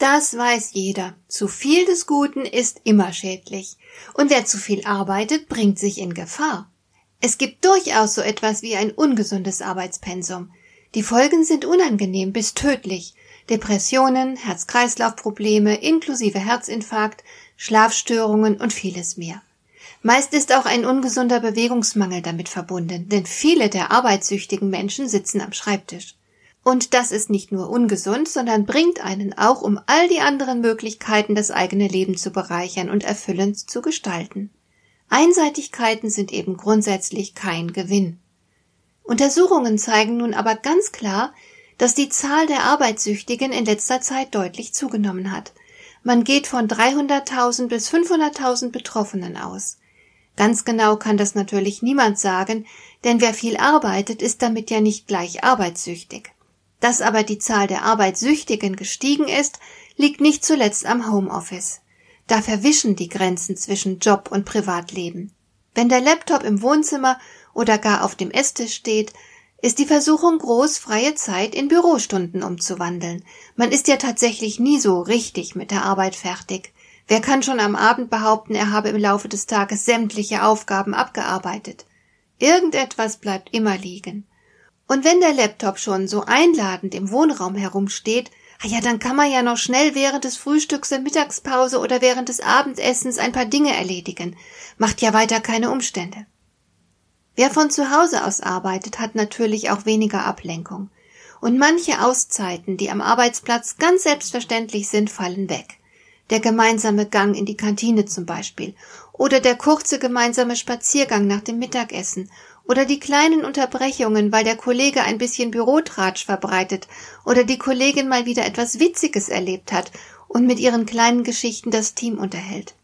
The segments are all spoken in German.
Das weiß jeder. Zu viel des Guten ist immer schädlich. Und wer zu viel arbeitet, bringt sich in Gefahr. Es gibt durchaus so etwas wie ein ungesundes Arbeitspensum. Die Folgen sind unangenehm bis tödlich. Depressionen, Herz-Kreislauf-Probleme inklusive Herzinfarkt, Schlafstörungen und vieles mehr. Meist ist auch ein ungesunder Bewegungsmangel damit verbunden, denn viele der arbeitssüchtigen Menschen sitzen am Schreibtisch. Und das ist nicht nur ungesund, sondern bringt einen auch um all die anderen Möglichkeiten, das eigene Leben zu bereichern und erfüllend zu gestalten. Einseitigkeiten sind eben grundsätzlich kein Gewinn. Untersuchungen zeigen nun aber ganz klar, dass die Zahl der Arbeitssüchtigen in letzter Zeit deutlich zugenommen hat. Man geht von 300.000 bis 500.000 Betroffenen aus. Ganz genau kann das natürlich niemand sagen, denn wer viel arbeitet, ist damit ja nicht gleich arbeitssüchtig. Dass aber die Zahl der Arbeitssüchtigen gestiegen ist, liegt nicht zuletzt am Homeoffice. Da verwischen die Grenzen zwischen Job und Privatleben. Wenn der Laptop im Wohnzimmer oder gar auf dem Esstisch steht, ist die Versuchung groß, freie Zeit in Bürostunden umzuwandeln. Man ist ja tatsächlich nie so richtig mit der Arbeit fertig. Wer kann schon am Abend behaupten, er habe im Laufe des Tages sämtliche Aufgaben abgearbeitet? Irgendetwas bleibt immer liegen. Und wenn der Laptop schon so einladend im Wohnraum herumsteht, ah ja, dann kann man ja noch schnell während des Frühstücks, der Mittagspause oder während des Abendessens ein paar Dinge erledigen. Macht ja weiter keine Umstände. Wer von zu Hause aus arbeitet, hat natürlich auch weniger Ablenkung. Und manche Auszeiten, die am Arbeitsplatz ganz selbstverständlich sind, fallen weg. Der gemeinsame Gang in die Kantine zum Beispiel oder der kurze gemeinsame Spaziergang nach dem Mittagessen oder die kleinen Unterbrechungen, weil der Kollege ein bisschen Bürotratsch verbreitet oder die Kollegin mal wieder etwas Witziges erlebt hat und mit ihren kleinen Geschichten das Team unterhält.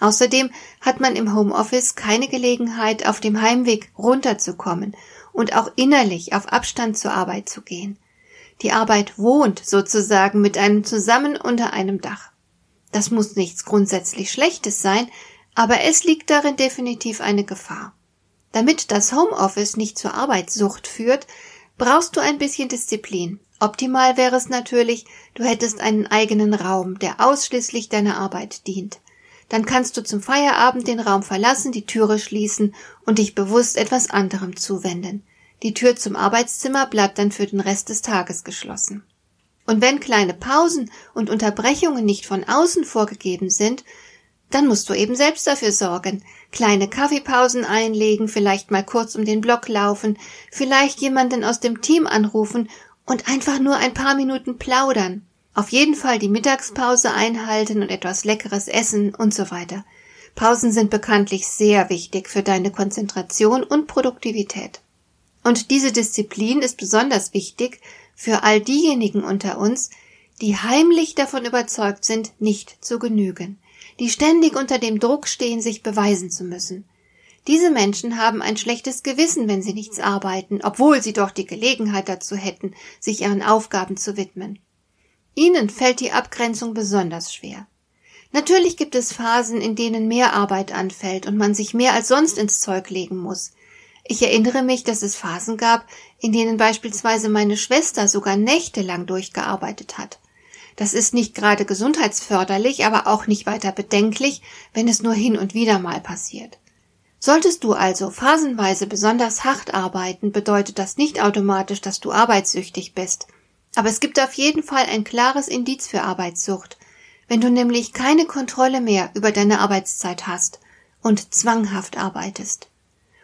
Außerdem hat man im Homeoffice keine Gelegenheit, auf dem Heimweg runterzukommen und auch innerlich auf Abstand zur Arbeit zu gehen. Die Arbeit wohnt sozusagen mit einem zusammen unter einem Dach. Das muss nichts grundsätzlich Schlechtes sein, aber es liegt darin definitiv eine Gefahr. Damit das Homeoffice nicht zur Arbeitssucht führt, brauchst du ein bisschen Disziplin. Optimal wäre es natürlich, du hättest einen eigenen Raum, der ausschließlich deiner Arbeit dient. Dann kannst du zum Feierabend den Raum verlassen, die Türe schließen und dich bewusst etwas anderem zuwenden. Die Tür zum Arbeitszimmer bleibt dann für den Rest des Tages geschlossen. Und wenn kleine Pausen und Unterbrechungen nicht von außen vorgegeben sind, dann musst du eben selbst dafür sorgen. Kleine Kaffeepausen einlegen, vielleicht mal kurz um den Block laufen, vielleicht jemanden aus dem Team anrufen und einfach nur ein paar Minuten plaudern. Auf jeden Fall die Mittagspause einhalten und etwas Leckeres essen und so weiter. Pausen sind bekanntlich sehr wichtig für deine Konzentration und Produktivität. Und diese Disziplin ist besonders wichtig für all diejenigen unter uns, die heimlich davon überzeugt sind, nicht zu genügen die ständig unter dem Druck stehen, sich beweisen zu müssen. Diese Menschen haben ein schlechtes Gewissen, wenn sie nichts arbeiten, obwohl sie doch die Gelegenheit dazu hätten, sich ihren Aufgaben zu widmen. Ihnen fällt die Abgrenzung besonders schwer. Natürlich gibt es Phasen, in denen mehr Arbeit anfällt und man sich mehr als sonst ins Zeug legen muss. Ich erinnere mich, dass es Phasen gab, in denen beispielsweise meine Schwester sogar nächtelang durchgearbeitet hat. Das ist nicht gerade gesundheitsförderlich, aber auch nicht weiter bedenklich, wenn es nur hin und wieder mal passiert. Solltest du also phasenweise besonders hart arbeiten, bedeutet das nicht automatisch, dass du arbeitssüchtig bist. Aber es gibt auf jeden Fall ein klares Indiz für Arbeitssucht, wenn du nämlich keine Kontrolle mehr über deine Arbeitszeit hast und zwanghaft arbeitest.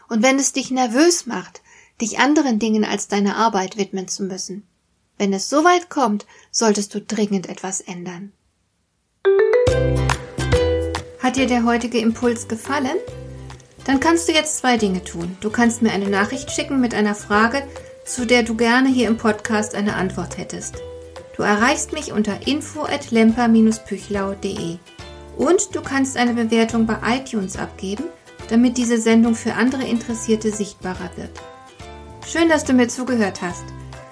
Und wenn es dich nervös macht, dich anderen Dingen als deiner Arbeit widmen zu müssen. Wenn es so weit kommt, solltest du dringend etwas ändern. Hat dir der heutige Impuls gefallen? Dann kannst du jetzt zwei Dinge tun. Du kannst mir eine Nachricht schicken mit einer Frage, zu der du gerne hier im Podcast eine Antwort hättest. Du erreichst mich unter info at lemper-püchlau.de. Und du kannst eine Bewertung bei iTunes abgeben, damit diese Sendung für andere Interessierte sichtbarer wird. Schön, dass du mir zugehört hast.